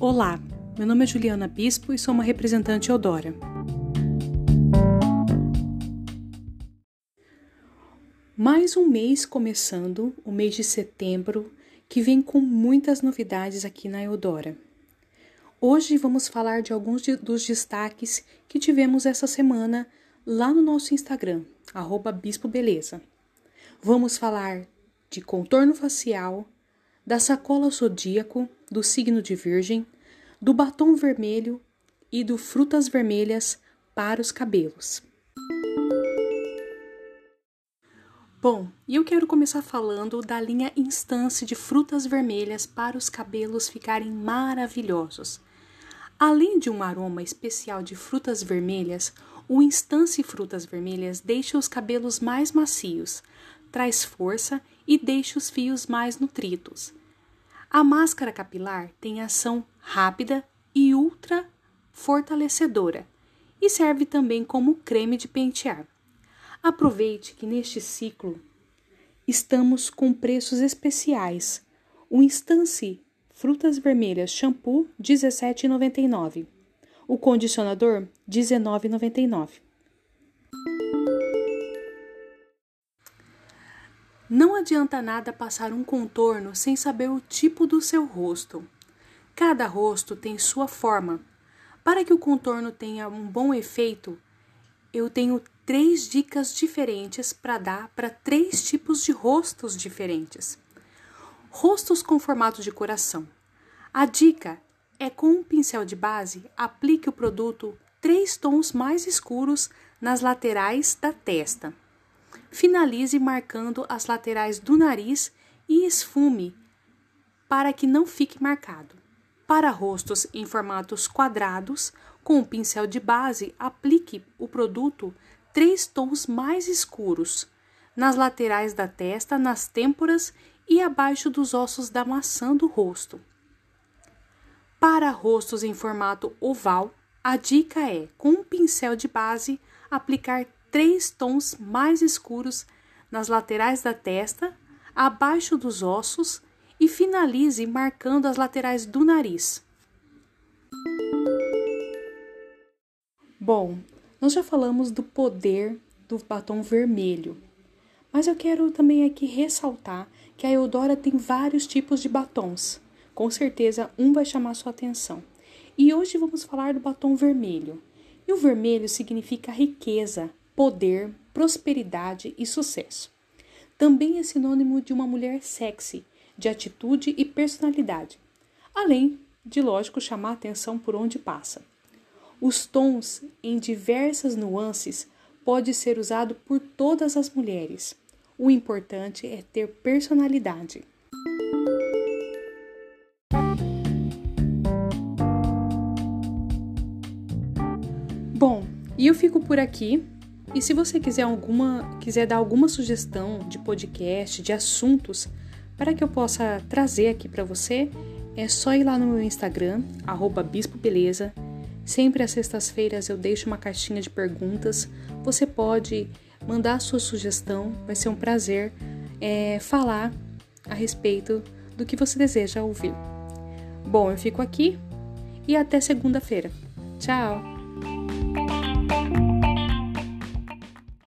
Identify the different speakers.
Speaker 1: Olá, meu nome é Juliana Bispo e sou uma representante Eudora. Mais um mês começando, o mês de setembro, que vem com muitas novidades aqui na Eudora. Hoje vamos falar de alguns dos destaques que tivemos essa semana lá no nosso Instagram, arroba Bispo Beleza. Vamos falar de contorno facial, da sacola zodíaco, do signo de Virgem, do batom vermelho e do frutas vermelhas para os cabelos. Bom, eu quero começar falando da linha Instance de frutas vermelhas para os cabelos ficarem maravilhosos. Além de um aroma especial de frutas vermelhas, o Instance Frutas Vermelhas deixa os cabelos mais macios, traz força e deixa os fios mais nutridos. A máscara capilar tem ação rápida e ultra fortalecedora e serve também como creme de pentear. Aproveite que neste ciclo estamos com preços especiais. O Instance Frutas Vermelhas Shampoo R$ 17,99. O condicionador R$ 19,99. Não adianta nada passar um contorno sem saber o tipo do seu rosto. Cada rosto tem sua forma. Para que o contorno tenha um bom efeito, eu tenho três dicas diferentes para dar para três tipos de rostos diferentes. Rostos com formato de coração. A dica é com um pincel de base, aplique o produto três tons mais escuros nas laterais da testa. Finalize marcando as laterais do nariz e esfume para que não fique marcado. Para rostos em formatos quadrados, com o pincel de base, aplique o produto três tons mais escuros nas laterais da testa, nas têmporas e abaixo dos ossos da maçã do rosto. Para rostos em formato oval, a dica é, com um pincel de base, aplicar três tons mais escuros nas laterais da testa, abaixo dos ossos e finalize marcando as laterais do nariz. Bom, nós já falamos do poder do batom vermelho, mas eu quero também aqui ressaltar que a Eudora tem vários tipos de batons. Com certeza um vai chamar sua atenção. E hoje vamos falar do batom vermelho. E o vermelho significa riqueza, poder, prosperidade e sucesso. Também é sinônimo de uma mulher sexy, de atitude e personalidade, além de, lógico, chamar atenção por onde passa. Os tons, em diversas nuances, pode ser usado por todas as mulheres. O importante é ter personalidade. Bom, e eu fico por aqui. E se você quiser alguma, quiser dar alguma sugestão de podcast, de assuntos para que eu possa trazer aqui para você, é só ir lá no meu Instagram @bispobeleza. Sempre às sextas-feiras eu deixo uma caixinha de perguntas. Você pode mandar a sua sugestão, vai ser um prazer é, falar a respeito do que você deseja ouvir. Bom, eu fico aqui e até segunda-feira. Tchau!